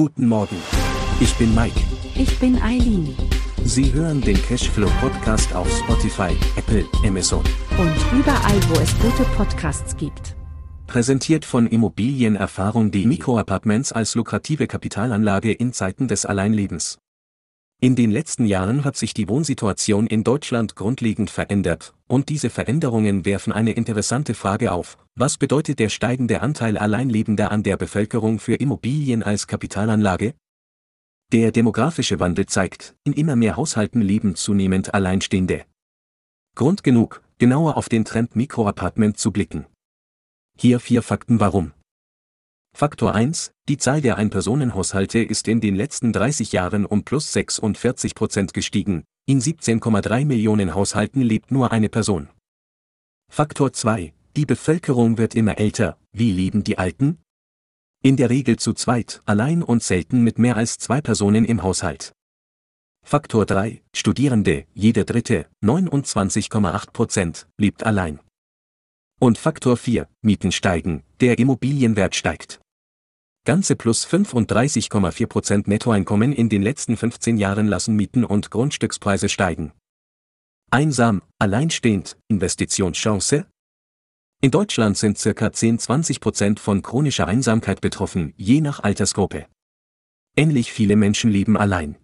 Guten Morgen. Ich bin Mike. Ich bin Eileen. Sie hören den Cashflow Podcast auf Spotify, Apple, Amazon. Und überall, wo es gute Podcasts gibt. Präsentiert von Immobilienerfahrung die Mikroapartments als lukrative Kapitalanlage in Zeiten des Alleinlebens. In den letzten Jahren hat sich die Wohnsituation in Deutschland grundlegend verändert, und diese Veränderungen werfen eine interessante Frage auf. Was bedeutet der steigende Anteil Alleinlebender an der Bevölkerung für Immobilien als Kapitalanlage? Der demografische Wandel zeigt, in immer mehr Haushalten leben zunehmend Alleinstehende. Grund genug, genauer auf den Trend Mikroapartment zu blicken. Hier vier Fakten warum. Faktor 1, die Zahl der Einpersonenhaushalte ist in den letzten 30 Jahren um plus 46 Prozent gestiegen, in 17,3 Millionen Haushalten lebt nur eine Person. Faktor 2, die Bevölkerung wird immer älter, wie leben die Alten? In der Regel zu zweit, allein und selten mit mehr als zwei Personen im Haushalt. Faktor 3, Studierende, jeder dritte, 29,8 Prozent, lebt allein. Und Faktor 4, Mieten steigen, der Immobilienwert steigt. Ganze plus 35,4% Nettoeinkommen in den letzten 15 Jahren lassen Mieten und Grundstückspreise steigen. Einsam, alleinstehend, Investitionschance? In Deutschland sind circa 10-20% von chronischer Einsamkeit betroffen, je nach Altersgruppe. Ähnlich viele Menschen leben allein.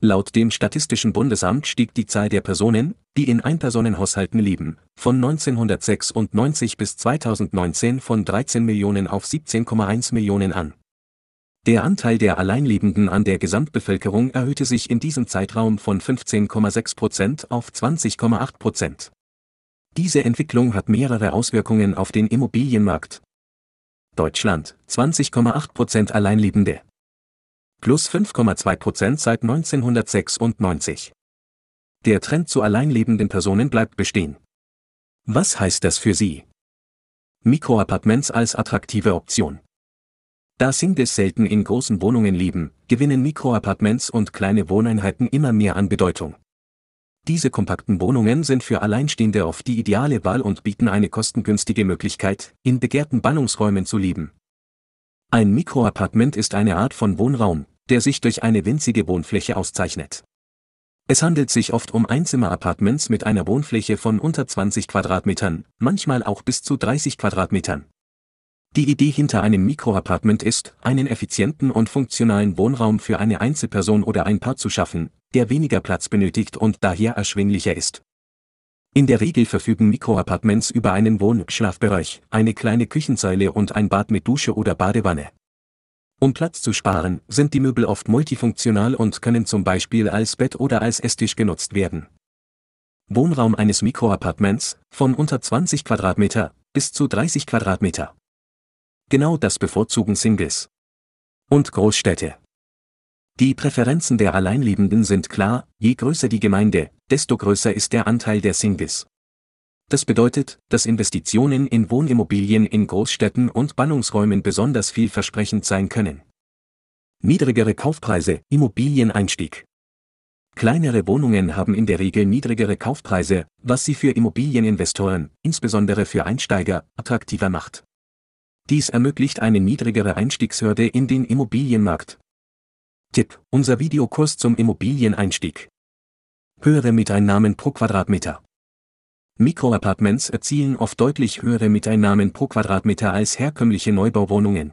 Laut dem Statistischen Bundesamt stieg die Zahl der Personen, die in Einpersonenhaushalten leben, von 1996 bis 2019 von 13 Millionen auf 17,1 Millionen an. Der Anteil der Alleinlebenden an der Gesamtbevölkerung erhöhte sich in diesem Zeitraum von 15,6 Prozent auf 20,8 Prozent. Diese Entwicklung hat mehrere Auswirkungen auf den Immobilienmarkt. Deutschland, 20,8 Prozent Alleinlebende plus 5,2 Prozent seit 1996. Der Trend zu alleinlebenden Personen bleibt bestehen. Was heißt das für Sie? Mikroappartements als attraktive Option. Da Singles selten in großen Wohnungen leben, gewinnen Mikroappartements und kleine Wohneinheiten immer mehr an Bedeutung. Diese kompakten Wohnungen sind für Alleinstehende oft die ideale Wahl und bieten eine kostengünstige Möglichkeit, in begehrten Ballungsräumen zu leben. Ein Mikroappartement ist eine Art von Wohnraum, der sich durch eine winzige Wohnfläche auszeichnet. Es handelt sich oft um Einzimmer-Appartements mit einer Wohnfläche von unter 20 Quadratmetern, manchmal auch bis zu 30 Quadratmetern. Die Idee hinter einem Mikroappartement ist, einen effizienten und funktionalen Wohnraum für eine Einzelperson oder ein Paar zu schaffen, der weniger Platz benötigt und daher erschwinglicher ist. In der Regel verfügen Mikroappartements über einen Wohn-Schlafbereich, eine kleine Küchensäule und ein Bad mit Dusche oder Badewanne. Um Platz zu sparen, sind die Möbel oft multifunktional und können zum Beispiel als Bett oder als Esstisch genutzt werden. Wohnraum eines Mikroappartements, von unter 20 Quadratmeter bis zu 30 Quadratmeter. Genau das bevorzugen Singles. Und Großstädte. Die Präferenzen der Alleinlebenden sind klar, je größer die Gemeinde, desto größer ist der Anteil der Singles. Das bedeutet, dass Investitionen in Wohnimmobilien in Großstädten und Ballungsräumen besonders vielversprechend sein können. Niedrigere Kaufpreise, Immobilieneinstieg. Kleinere Wohnungen haben in der Regel niedrigere Kaufpreise, was sie für Immobilieninvestoren, insbesondere für Einsteiger, attraktiver macht. Dies ermöglicht eine niedrigere Einstiegshürde in den Immobilienmarkt. Tipp: Unser Videokurs zum Immobilieneinstieg. Höhere Miteinnahmen pro Quadratmeter. Mikroappartements erzielen oft deutlich höhere Mieteinnahmen pro Quadratmeter als herkömmliche Neubauwohnungen.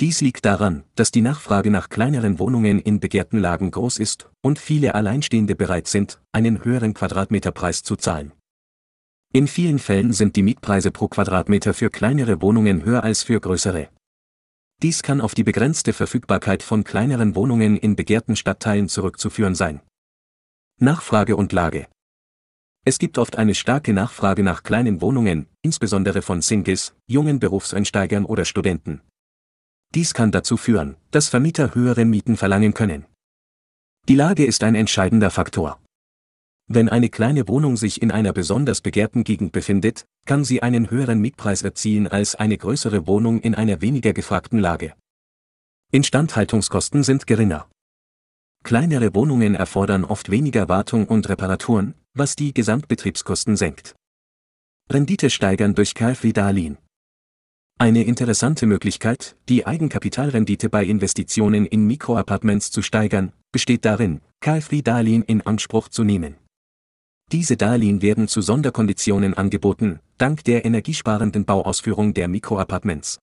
Dies liegt daran, dass die Nachfrage nach kleineren Wohnungen in begehrten Lagen groß ist und viele Alleinstehende bereit sind, einen höheren Quadratmeterpreis zu zahlen. In vielen Fällen sind die Mietpreise pro Quadratmeter für kleinere Wohnungen höher als für größere. Dies kann auf die begrenzte Verfügbarkeit von kleineren Wohnungen in begehrten Stadtteilen zurückzuführen sein. Nachfrage und Lage es gibt oft eine starke Nachfrage nach kleinen Wohnungen, insbesondere von Singles, jungen Berufseinsteigern oder Studenten. Dies kann dazu führen, dass Vermieter höhere Mieten verlangen können. Die Lage ist ein entscheidender Faktor. Wenn eine kleine Wohnung sich in einer besonders begehrten Gegend befindet, kann sie einen höheren Mietpreis erzielen als eine größere Wohnung in einer weniger gefragten Lage. Instandhaltungskosten sind geringer. Kleinere Wohnungen erfordern oft weniger Wartung und Reparaturen, was die Gesamtbetriebskosten senkt. Rendite steigern durch KfW-Darlehen. Eine interessante Möglichkeit, die Eigenkapitalrendite bei Investitionen in Mikroapartments zu steigern, besteht darin, KfW-Darlehen in Anspruch zu nehmen. Diese Darlehen werden zu Sonderkonditionen angeboten, dank der energiesparenden Bauausführung der Mikroapartments.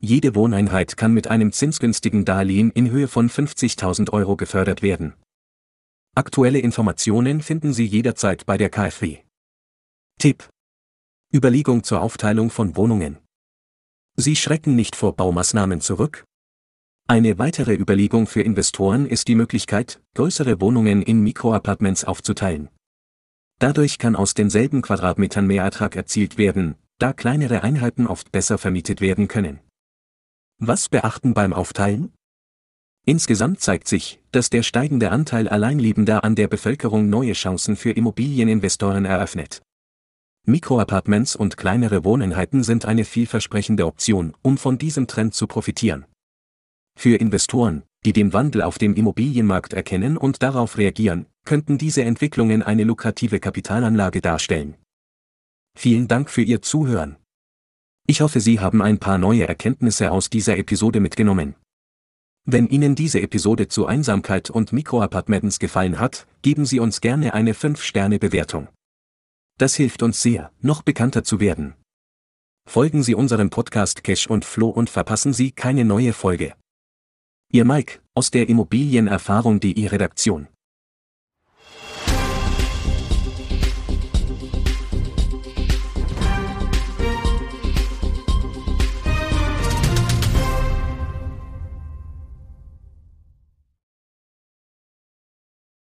Jede Wohneinheit kann mit einem zinsgünstigen Darlehen in Höhe von 50.000 Euro gefördert werden. Aktuelle Informationen finden Sie jederzeit bei der KfW. Tipp. Überlegung zur Aufteilung von Wohnungen. Sie schrecken nicht vor Baumaßnahmen zurück? Eine weitere Überlegung für Investoren ist die Möglichkeit, größere Wohnungen in Mikroapartments aufzuteilen. Dadurch kann aus denselben Quadratmetern mehr Ertrag erzielt werden, da kleinere Einheiten oft besser vermietet werden können. Was beachten beim Aufteilen? Insgesamt zeigt sich, dass der steigende Anteil Alleinlebender an der Bevölkerung neue Chancen für Immobilieninvestoren eröffnet. Mikroapartments und kleinere Wohneinheiten sind eine vielversprechende Option, um von diesem Trend zu profitieren. Für Investoren, die den Wandel auf dem Immobilienmarkt erkennen und darauf reagieren, könnten diese Entwicklungen eine lukrative Kapitalanlage darstellen. Vielen Dank für Ihr Zuhören. Ich hoffe, Sie haben ein paar neue Erkenntnisse aus dieser Episode mitgenommen. Wenn Ihnen diese Episode zu Einsamkeit und Mikroapartments gefallen hat, geben Sie uns gerne eine 5-Sterne-Bewertung. Das hilft uns sehr, noch bekannter zu werden. Folgen Sie unserem Podcast Cash und Flo und verpassen Sie keine neue Folge. Ihr Mike, aus der Immobilienerfahrung.de Redaktion.